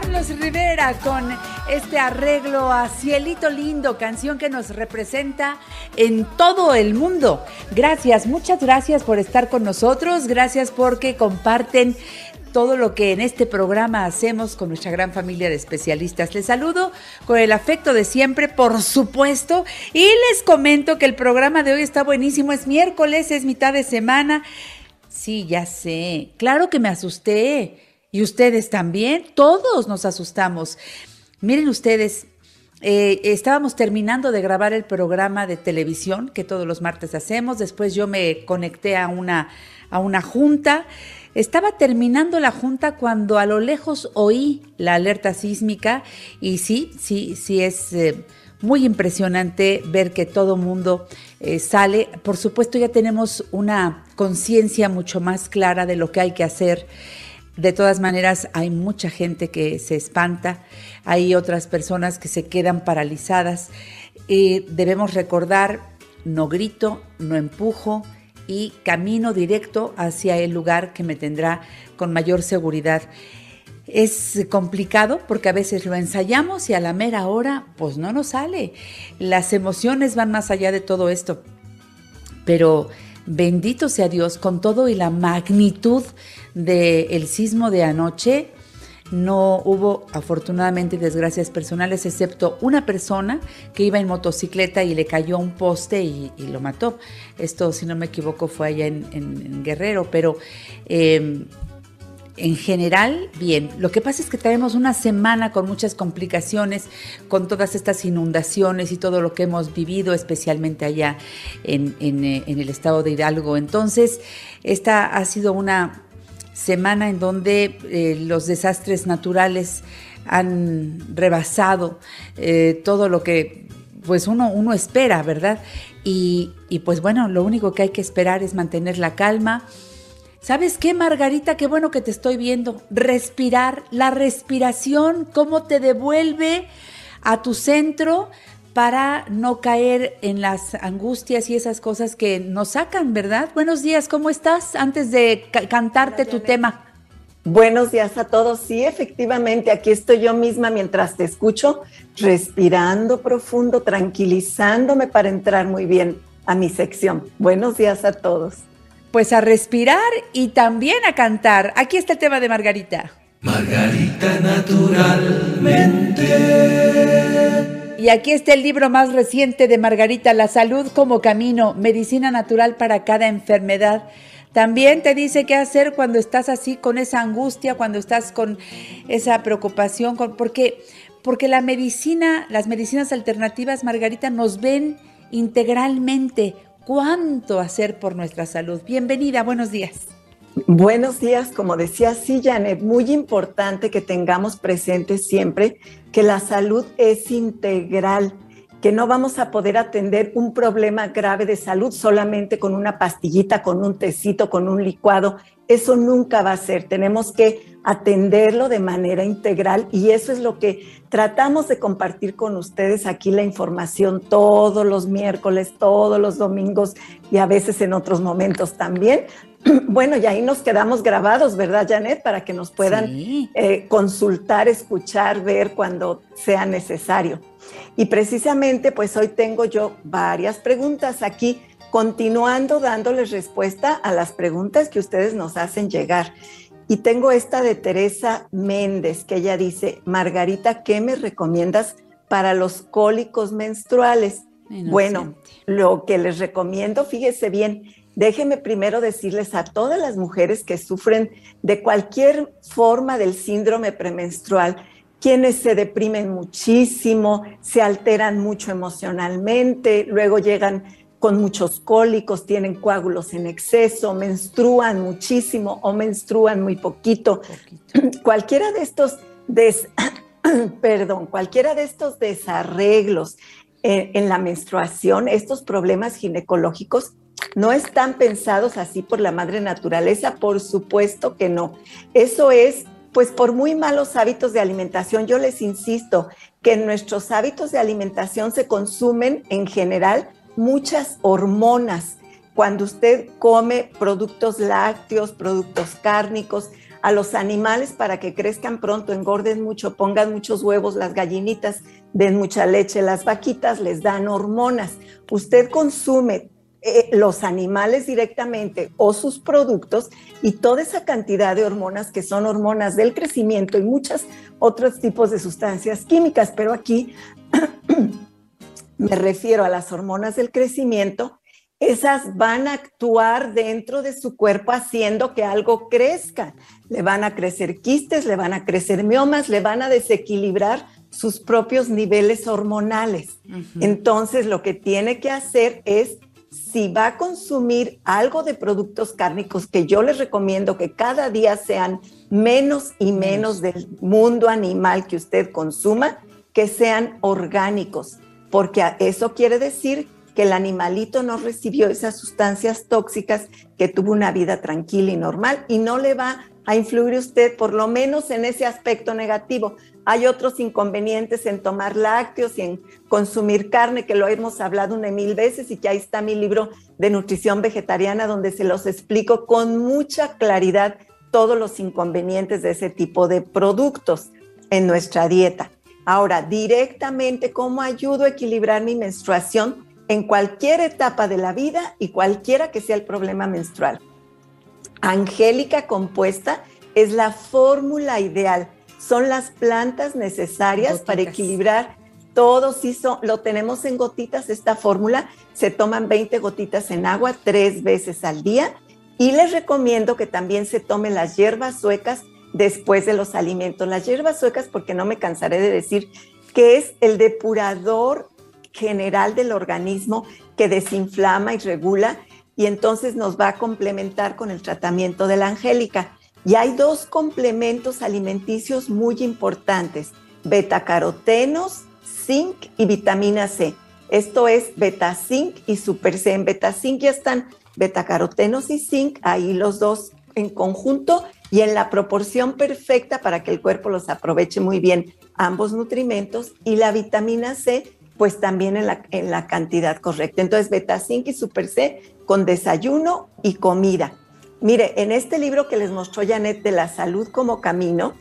Carlos Rivera con este arreglo a Cielito Lindo, canción que nos representa en todo el mundo. Gracias, muchas gracias por estar con nosotros, gracias porque comparten todo lo que en este programa hacemos con nuestra gran familia de especialistas. Les saludo con el afecto de siempre, por supuesto, y les comento que el programa de hoy está buenísimo. Es miércoles, es mitad de semana. Sí, ya sé. Claro que me asusté. Y ustedes también. Todos nos asustamos. Miren ustedes, eh, estábamos terminando de grabar el programa de televisión que todos los martes hacemos. Después yo me conecté a una, a una junta. Estaba terminando la junta cuando a lo lejos oí la alerta sísmica y sí, sí, sí es eh, muy impresionante ver que todo mundo eh, sale. Por supuesto ya tenemos una conciencia mucho más clara de lo que hay que hacer. De todas maneras, hay mucha gente que se espanta, hay otras personas que se quedan paralizadas. Eh, debemos recordar, no grito, no empujo, y camino directo hacia el lugar que me tendrá con mayor seguridad. Es complicado porque a veces lo ensayamos y a la mera hora pues no nos sale. Las emociones van más allá de todo esto. Pero bendito sea Dios con todo y la magnitud del sismo de anoche, no hubo afortunadamente desgracias personales, excepto una persona que iba en motocicleta y le cayó un poste y, lo mató. Esto, si no me equivoco, fue allá en Guerrero, pero eh, en general, bien. Lo que pasa es que tenemos una semana con muchas complicaciones, con todas estas inundaciones y todo lo que hemos vivido, especialmente allá en, eh, el estado de Hidalgo. Entonces, esta ha sido una semana en donde eh, los desastres naturales han rebasado eh, todo lo que pues uno, espera, ¿verdad? Y pues bueno, lo único que hay que esperar es mantener la calma. ¿Sabes qué, Margarita? Qué bueno que te estoy viendo. Respirar, la respiración, cómo te devuelve a tu centro para no caer en las angustias y esas cosas que nos sacan, ¿verdad? Buenos días, ¿cómo estás? Antes de ca- cantarte tu tema. Buenos días a todos. Sí, efectivamente, aquí estoy yo misma mientras te escucho, respirando profundo, tranquilizándome para entrar muy bien a mi sección. Buenos días a todos. Pues a respirar y también a cantar. Aquí está el tema de Margarita. Margarita naturalmente. Y aquí está el libro más reciente de Margarita, La salud como camino, medicina natural para cada enfermedad. También te dice qué hacer cuando estás así con esa angustia, cuando estás con esa preocupación, porque, porque la medicina, las medicinas alternativas, Margarita, nos ven integralmente cuánto hacer por nuestra salud. Bienvenida, buenos días. Buenos días, como decía sí, Janet, muy importante que tengamos presente siempre que la salud es integral, que no vamos a poder atender un problema grave de salud solamente con una pastillita, con un tecito, con un licuado. Eso nunca va a ser. Tenemos que atenderlo de manera integral y eso es lo que tratamos de compartir con ustedes aquí la información todos los miércoles, todos los domingos y a veces en otros momentos también. Bueno, y ahí nos quedamos grabados, ¿verdad, Janet? Para que nos puedan Sí. eh, consultar, escuchar, ver cuando sea necesario. Y precisamente, pues hoy tengo yo varias preguntas aquí, continuando dándoles respuesta a las preguntas que ustedes nos hacen llegar. Y tengo esta de Teresa Méndez, que ella dice, Margarita, ¿qué me recomiendas para los cólicos menstruales? Bueno, lo que les recomiendo, fíjese bien, déjenme primero decirles a todas las mujeres que sufren de cualquier forma del síndrome premenstrual, quienes se deprimen muchísimo, se alteran mucho emocionalmente, luego llegan con muchos cólicos, tienen coágulos en exceso, menstruan muchísimo o menstruan muy poquito. Poquito. Cualquiera de estos perdón, cualquiera de estos desarreglos en, la menstruación, estos problemas ginecológicos, no están pensados así por la madre naturaleza, por supuesto que no. Eso es, pues por muy malos hábitos de alimentación, yo les insisto que en nuestros hábitos de alimentación se consumen en general muchas hormonas. Cuando usted come productos lácteos, productos cárnicos, a los animales para que crezcan pronto, engorden mucho, pongan muchos huevos, las gallinitas den mucha leche, las vaquitas les dan hormonas. Usted consume eh, los animales directamente o sus productos y toda esa cantidad de hormonas que son hormonas del crecimiento y muchos otros tipos de sustancias químicas, pero aquí me refiero a las hormonas del crecimiento esas van a actuar dentro de su cuerpo haciendo que algo crezca. Le van a crecer quistes, le van a crecer miomas, le van a desequilibrar sus propios niveles hormonales. Entonces, lo que tiene que hacer es, si va a consumir algo de productos cárnicos, que yo les recomiendo que cada día sean menos y menos. del mundo animal que usted consuma, que sean orgánicos, porque eso quiere decir que el animalito no recibió esas sustancias tóxicas, que tuvo una vida tranquila y normal y no le va a influir usted, por lo menos en ese aspecto negativo. Hay otros inconvenientes en tomar lácteos y en consumir carne, que lo hemos hablado una mil veces y que ahí está mi libro de nutrición vegetariana, donde se los explico con mucha claridad todos los inconvenientes de ese tipo de productos en nuestra dieta. Ahora, directamente, ¿cómo ayudo a equilibrar mi menstruación? en cualquier etapa de la vida y cualquiera que sea el problema menstrual. Angélica compuesta es la fórmula ideal. Son las plantas necesarias para equilibrar todo. Si lo tenemos en gotitas, esta fórmula. Se toman 20 gotitas en agua tres veces al día. Y les recomiendo que también se tomen las hierbas suecas después de los alimentos. Las hierbas suecas, porque no me cansaré de decir que es el depurador general del organismo que desinflama y regula y entonces nos va a complementar con el tratamiento de la angélica. Y hay dos complementos alimenticios muy importantes, betacarotenos, zinc y vitamina C. Esto es beta zinc y super C. En beta zinc ya están betacarotenos y zinc, ahí los dos en conjunto y en la proporción perfecta para que el cuerpo los aproveche muy bien, ambos nutrimentos. Y la vitamina C pues también en la, en la cantidad correcta. Entonces, beta zinc y super C con desayuno y comida. Mire, en este libro que les mostró Janet de la salud como camino,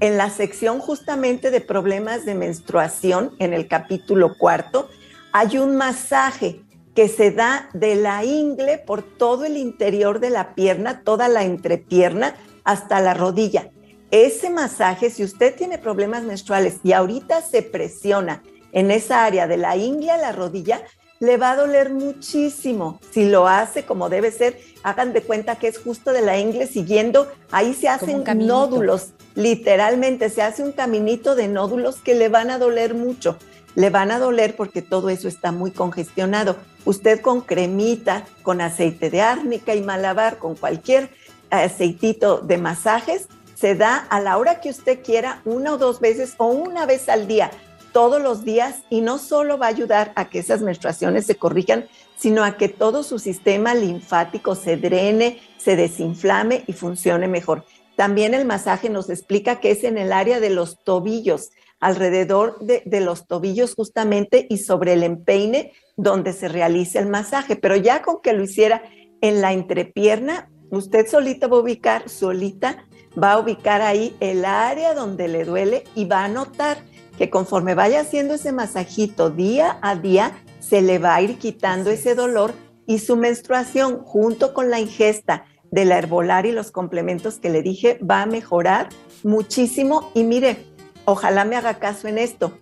en la sección justamente de problemas de menstruación, en el capítulo cuarto, hay un masaje que se da de la ingle por todo el interior de la pierna, toda la entrepierna, hasta la rodilla. Ese masaje, si usted tiene problemas menstruales y ahorita se presiona en esa área de la ingle a la rodilla, le va a doler muchísimo. Si lo hace como debe ser, hagan de cuenta que es justo de la ingle siguiendo, ahí se hacen nódulos, literalmente se hace un caminito de nódulos que le van a doler mucho. Le van a doler porque todo eso está muy congestionado. Usted con cremita, con aceite de árnica y malabar, con cualquier aceitito de masajes, se da a la hora que usted quiera, una o dos veces o una vez al día todos los días y no solo va a ayudar a que esas menstruaciones se corrijan, sino a que todo su sistema linfático se drene, se desinflame y funcione mejor. También el masaje nos explica que es en el área de los tobillos, alrededor de, los tobillos justamente y sobre el empeine donde se realiza el masaje. Pero ya con que lo hiciera en la entrepierna, usted solita va a ubicar, solita va a ubicar ahí el área donde le duele y va a notar que conforme vaya haciendo ese masajito día a día, se le va a ir quitando ese dolor y su menstruación junto con la ingesta de la herbolar y los complementos que le dije va a mejorar muchísimo. Y mire, ojalá me haga caso en esto.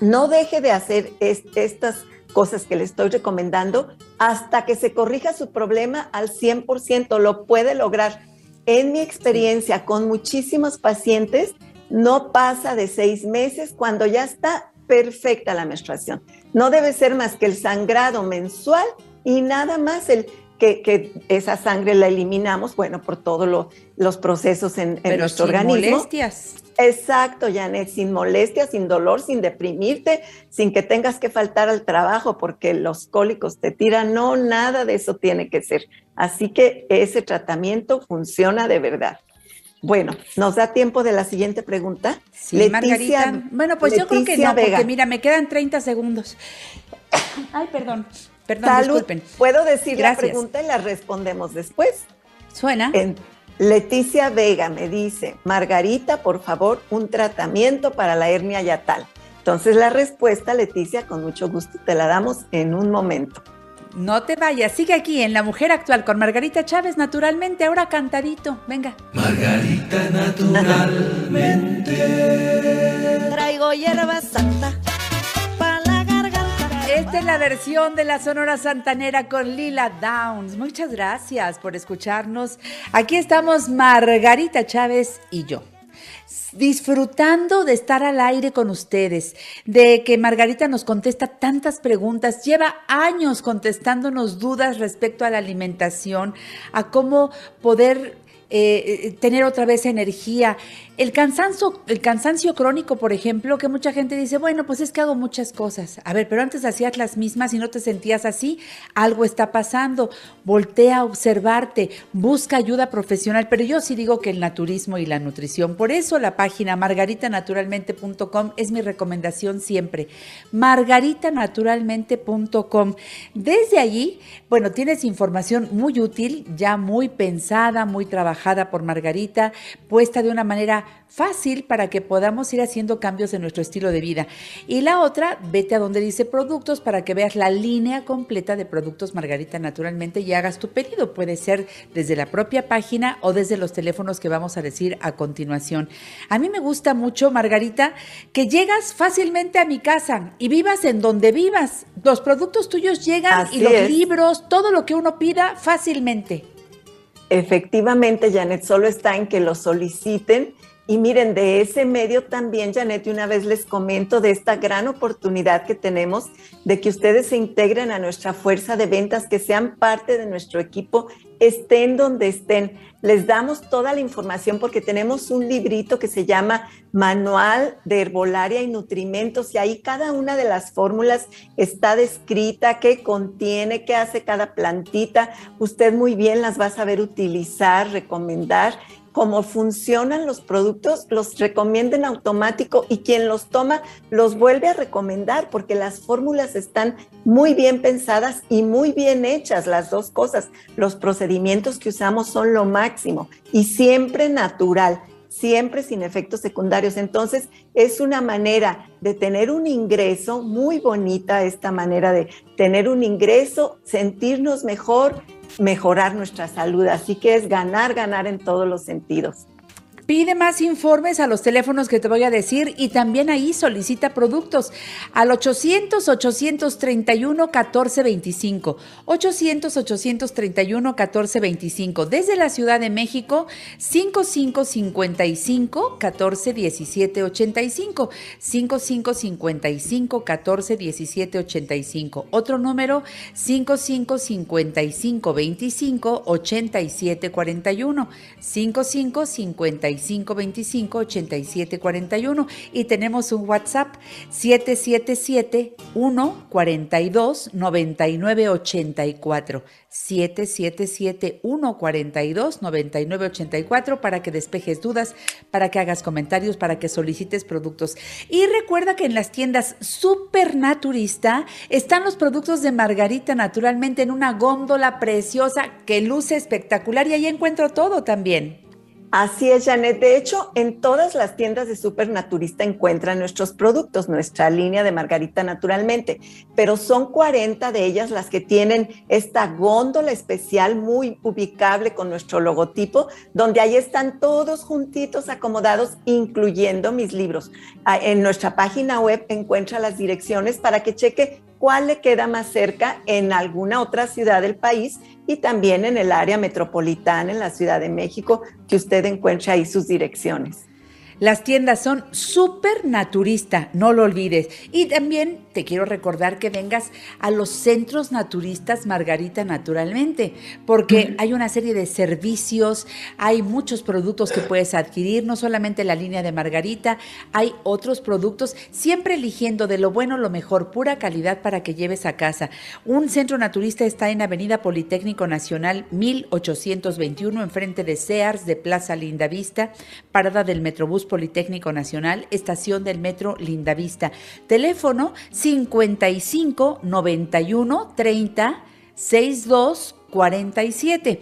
No deje de hacer estas cosas que le estoy recomendando hasta que se corrija su problema al 100%. Lo puede lograr. En mi experiencia con muchísimos pacientes, no pasa de seis meses cuando ya está perfecta la menstruación. No debe ser más que el sangrado mensual y nada más el que, esa sangre la eliminamos, bueno, por todos los procesos en, nuestro organismo. molestias. Exacto, Janet, sin molestia, sin dolor, sin deprimirte, sin que tengas que faltar al trabajo porque los cólicos te tiran. No, nada de eso tiene que ser. Así que ese tratamiento funciona de verdad. Bueno, ¿nos da tiempo de la siguiente pregunta? Sí, Margarita. Bueno, pues yo creo que no, porque mira, me quedan 30 segundos. Ay, perdón. Perdón, Salud. disculpen. ¿Puedo decir la pregunta y la respondemos después? Suena. Leticia Vega me dice, Margarita, por favor, un tratamiento para la hernia yatal. Entonces la respuesta, Leticia, con mucho gusto te la damos en un momento. No te vayas, sigue aquí en La Mujer Actual con Margarita Chávez, naturalmente, ahora cantadito. Venga. Margarita, naturalmente. Traigo hierba santa esta es la versión de la Sonora Santanera con Lila Downs. Muchas gracias por escucharnos. Aquí estamos Margarita Chávez y yo disfrutando de estar al aire con ustedes, de que Margarita nos contesta tantas preguntas, lleva años contestándonos dudas respecto a la alimentación, a cómo poder eh, eh, tener otra vez energía. El cansancio, crónico, por ejemplo, que mucha gente dice, bueno, pues es que hago muchas cosas. A ver, pero antes hacías las mismas y no te sentías así, algo está pasando. Voltea a observarte, busca ayuda profesional. Pero yo sí digo que el naturismo y la nutrición, por eso la página margaritanaturalmente.com es mi recomendación siempre. margaritanaturalmente.com. Desde allí, bueno, tienes información muy útil, ya muy pensada, muy trabajada por Margarita, puesta de una manera fácil para que podamos ir haciendo cambios en nuestro estilo de vida. Y la otra, vete a donde dice productos para que veas la línea completa de productos Margarita naturalmente y hagas tu pedido. Puede ser desde la propia página o desde los teléfonos que vamos a decir a continuación. A mí me gusta mucho, Margarita, que llegas fácilmente a mi casa y vivas en donde vivas. Los productos tuyos llegan y los libros, todo lo que uno pida fácilmente. Efectivamente, Janet, solo está en que lo soliciten. Y miren, de ese medio también, Janet, una vez les comento de esta gran oportunidad que tenemos de que ustedes se integren a nuestra fuerza de ventas, que sean parte de nuestro equipo, estén donde estén. Les damos toda la información porque tenemos un librito que se llama Manual de Herbolaria y Nutrimentos y ahí cada una de las fórmulas está descrita, qué contiene, qué hace cada plantita. Usted muy bien las va a saber utilizar, recomendar cómo funcionan los productos, los recomienda en automático y quien los toma los vuelve a recomendar porque las fórmulas están muy bien pensadas y muy bien hechas, las dos cosas. Los procedimientos que usamos son lo máximo y siempre natural siempre sin efectos secundarios. Entonces, es una manera de tener un ingreso muy bonita, esta manera de tener un ingreso, sentirnos mejor, mejorar nuestra salud. Así que es ganar, ganar en todos los sentidos. Pide más informes a los teléfonos que te voy a decir y también ahí solicita productos al 800-831-1425. 800-831-1425. Desde la Ciudad de México, 5555-141785. 5555-141785. Otro número, 5555-25-8741. 5555 25 87 41 y tenemos un WhatsApp 777 142 99 84 777 142 99 84 para que despejes dudas, para que hagas comentarios, para que solicites productos. Y recuerda que en las tiendas Supernaturista están los productos de Margarita naturalmente en una góndola preciosa que luce espectacular y ahí encuentro todo también. Así es, Janet. De hecho, en todas las tiendas de Supernaturista encuentran nuestros productos, nuestra línea de Margarita naturalmente, pero son 40 de ellas las que tienen esta góndola especial muy ubicable con nuestro logotipo, donde ahí están todos juntitos, acomodados, incluyendo mis libros. Ah, en nuestra página web encuentra las direcciones para que cheque cuál le queda más cerca en alguna otra ciudad del país y también en el área metropolitana, en la Ciudad de México, que usted encuentre ahí sus direcciones. Las tiendas son súper naturista, no lo olvides. Y también te quiero recordar que vengas a los centros naturistas Margarita Naturalmente, porque hay una serie de servicios, hay muchos productos que puedes adquirir, no solamente la línea de Margarita, hay otros productos, siempre eligiendo de lo bueno lo mejor, pura calidad para que lleves a casa. Un centro naturista está en Avenida Politécnico Nacional 1821, enfrente de Sears de Plaza Lindavista, parada del Metrobús Politécnico Nacional, estación del Metro Lindavista. Teléfono 55 91 30 62 47.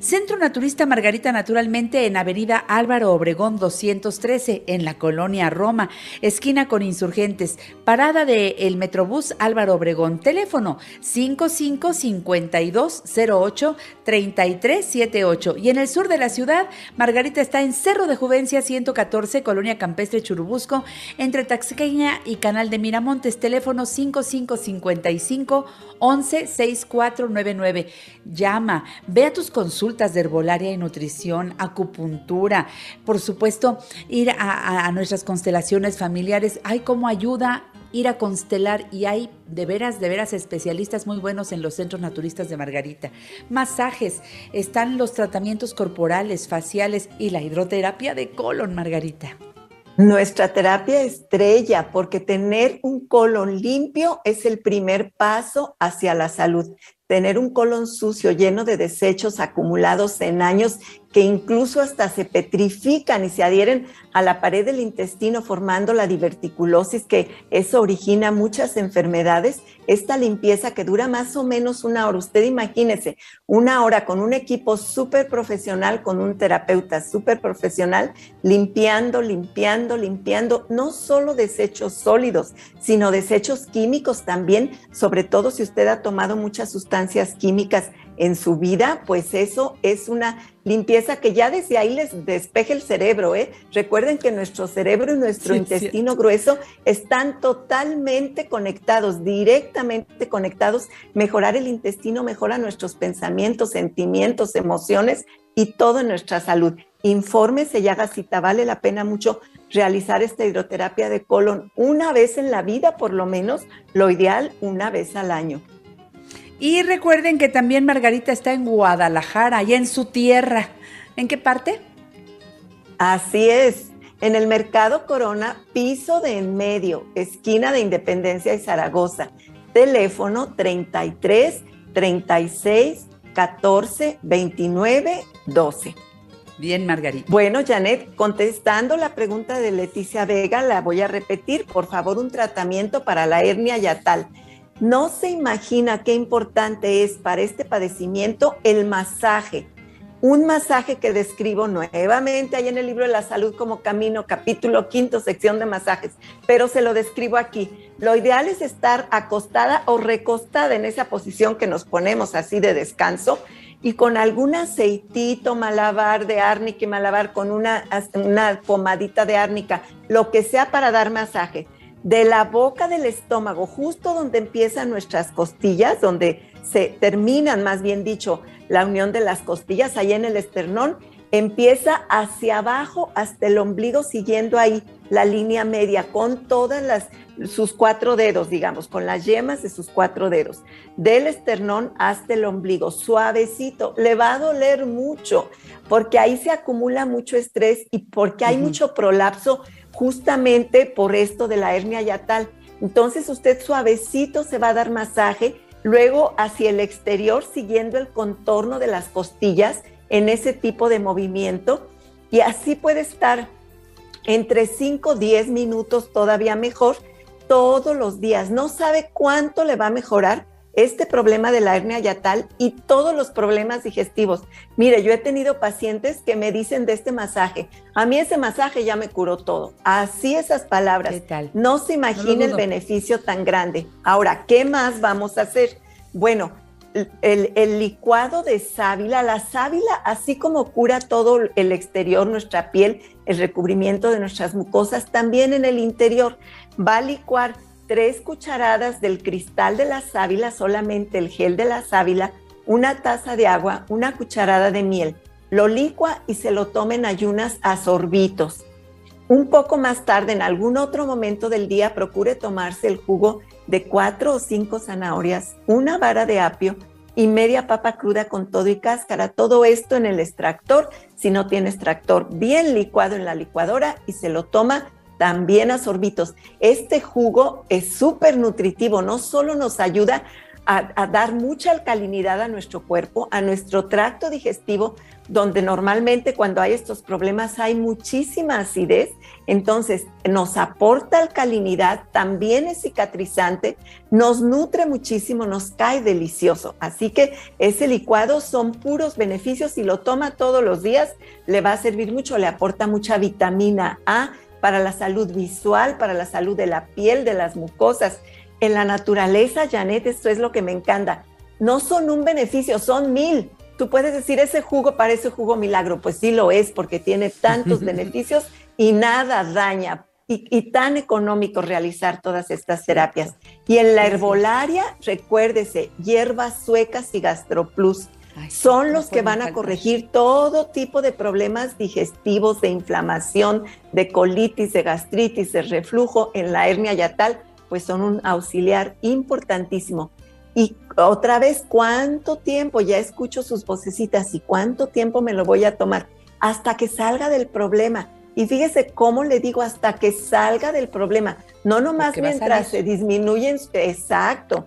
Centro Naturista Margarita Naturalmente en Avenida Álvaro Obregón 213 en la colonia Roma, esquina con insurgentes, parada de el Metrobús Álvaro Obregón, teléfono 555208 3378 y en el sur de la ciudad Margarita está en Cerro de Juvencia 114, colonia Campestre Churubusco, entre Taxqueña y Canal de Miramontes, teléfono 5555 116499. Llama, ve a tus consultas de herbolaria y nutrición, acupuntura, por supuesto, ir a, nuestras constelaciones familiares. Hay como ayuda ir a constelar y hay de veras, de veras especialistas muy buenos en los centros naturistas de Margarita. Masajes, están los tratamientos corporales, faciales y la hidroterapia de colon, Margarita. Nuestra terapia estrella, porque tener un colon limpio es el primer paso hacia la salud tener un colon sucio lleno de desechos acumulados en años que incluso hasta se petrifican y se adhieren a la pared del intestino formando la diverticulosis, que eso origina muchas enfermedades. Esta limpieza que dura más o menos una hora, usted imagínese, una hora con un equipo súper profesional, con un terapeuta súper profesional, limpiando, limpiando, limpiando, no solo desechos sólidos, sino desechos químicos también, sobre todo si usted ha tomado muchas sustancias químicas en su vida, pues eso es una limpieza que ya desde ahí les despeje el cerebro. ¿eh? Recuerden que nuestro cerebro y nuestro intestino grueso están totalmente conectados, directamente conectados. Mejorar el intestino mejora nuestros pensamientos, sentimientos, emociones y toda nuestra salud. Infórmese y haga cita, vale la pena mucho realizar esta hidroterapia de colon una vez en la vida, por lo menos, lo ideal una vez al año. Y recuerden que también Margarita está en Guadalajara, allá en su tierra. ¿En qué parte? Así es, en el Mercado Corona, piso de en medio, esquina de Independencia y Zaragoza. Teléfono 33 36 14 29 12. Bien, Margarita. Bueno, Janet, contestando la pregunta de Leticia Vega, la voy a repetir. Por favor, un tratamiento para la hernia yatal. No se imagina qué importante es para este padecimiento el masaje. Un masaje que describo nuevamente ahí en el libro de la salud como camino, capítulo quinto, sección de masajes, pero se lo describo aquí. Lo ideal es estar acostada o recostada en esa posición que nos ponemos así de descanso y con algún aceitito, malabar de árnica y malabar con una, una pomadita de árnica, lo que sea para dar masaje de la boca del estómago, justo donde empiezan nuestras costillas, donde se terminan, más bien dicho, la unión de las costillas, ahí en el esternón, empieza hacia abajo hasta el ombligo, siguiendo ahí la línea media con todas sus cuatro dedos, digamos, con las yemas de sus cuatro dedos, del esternón hasta el ombligo, suavecito, le va a doler mucho, porque ahí se acumula mucho estrés y porque hay mucho prolapso justamente por esto de la hernia yatal. Entonces usted suavecito se va a dar masaje, luego hacia el exterior siguiendo el contorno de las costillas en ese tipo de movimiento y así puede estar entre 5 10 minutos todavía mejor todos los días. No sabe cuánto le va a mejorar este problema de la hernia yatal y todos los problemas digestivos. Mire, yo he tenido pacientes que me dicen de este masaje, a mí ese masaje ya me curó todo. Así esas palabras. No se imagina el beneficio tan grande. Ahora, ¿qué más vamos a hacer? Bueno, el, el, licuado de sábila, la sábila, así como cura todo el exterior, nuestra piel, el recubrimiento de nuestras mucosas, también en el interior, va a licuar tres cucharadas del cristal de la sábila, solamente el gel de la sábila, una taza de agua, una cucharada de miel. Lo licua y se lo toma en ayunas a sorbitos. Un poco más tarde, en algún otro momento del día, procure tomarse el jugo de cuatro o cinco zanahorias, una vara de apio y media papa cruda con todo y cáscara. Todo esto en el extractor, si no tiene extractor, bien licuado en la licuadora y se lo toma también a sorbitos. Este jugo es súper nutritivo, no solo nos ayuda a, dar mucha alcalinidad a nuestro cuerpo, a nuestro tracto digestivo, donde normalmente cuando hay estos problemas hay muchísima acidez, entonces nos aporta alcalinidad, también es cicatrizante, nos nutre muchísimo, nos cae delicioso. Así que ese licuado son puros beneficios, si lo toma todos los días le va a servir mucho, le aporta mucha vitamina A para la salud visual, para la salud de la piel, de las mucosas en la naturaleza, Janet, esto es lo que me encanta. No son un beneficio, son mil. Tú puedes decir, ese jugo parece jugo milagro. Pues sí lo es, porque tiene tantos beneficios y nada daña. Y, tan económico realizar todas estas terapias. Y en la herbolaria, recuérdese, hierbas suecas y gastroplus. Son los que van a corregir todo tipo de problemas digestivos, de inflamación, de colitis, de gastritis, de reflujo en la hernia yatal pues son un auxiliar importantísimo. Y otra vez, ¿cuánto tiempo? Ya escucho sus vocecitas y cuánto tiempo me lo voy a tomar hasta que salga del problema. Y fíjese cómo le digo hasta que salga del problema, no nomás mientras se disminuyen, exacto.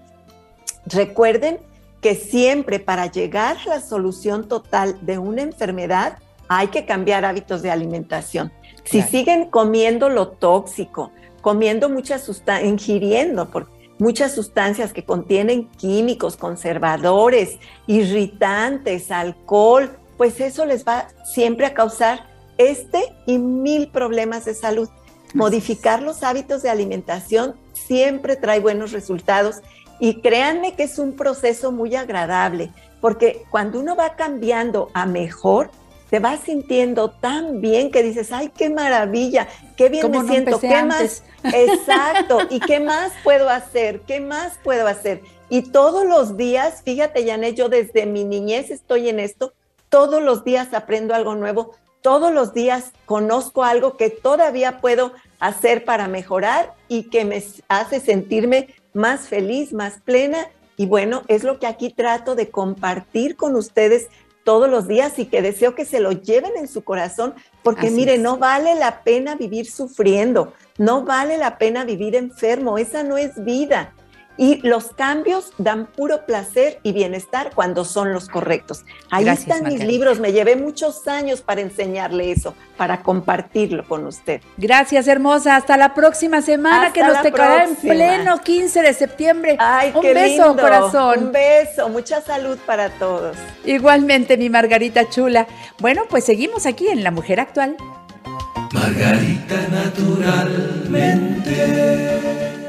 Recuerden que siempre para llegar a la solución total de una enfermedad hay que cambiar hábitos de alimentación. Si siguen comiendo lo tóxico, comiendo muchas sustancias, ingiriendo por muchas sustancias que contienen químicos, conservadores, irritantes, alcohol, pues eso les va siempre a causar este y mil problemas de salud. Modificar los hábitos de alimentación siempre trae buenos resultados y créanme que es un proceso muy agradable, porque cuando uno va cambiando a mejor, te vas sintiendo tan bien que dices, ay, qué maravilla, qué bien me siento, qué más, exacto, y qué más puedo hacer, qué más puedo hacer. Y todos los días, fíjate, Janet, yo desde mi niñez estoy en esto, todos los días aprendo algo nuevo, todos los días conozco algo que todavía puedo hacer para mejorar y que me hace sentirme más feliz, más plena. Y bueno, es lo que aquí trato de compartir con ustedes todos los días y que deseo que se lo lleven en su corazón, porque mire, no vale la pena vivir sufriendo, no vale la pena vivir enfermo, esa no es vida. Y los cambios dan puro placer y bienestar cuando son los correctos. Ahí están mis libros, me llevé muchos años para enseñarle eso, para compartirlo con usted. Gracias, hermosa. Hasta la próxima semana que nos tocará en pleno 15 de septiembre. Ay, Un beso, corazón. Un beso, mucha salud para todos. Igualmente, mi Margarita chula. Bueno, pues seguimos aquí en La Mujer Actual. Margarita naturalmente.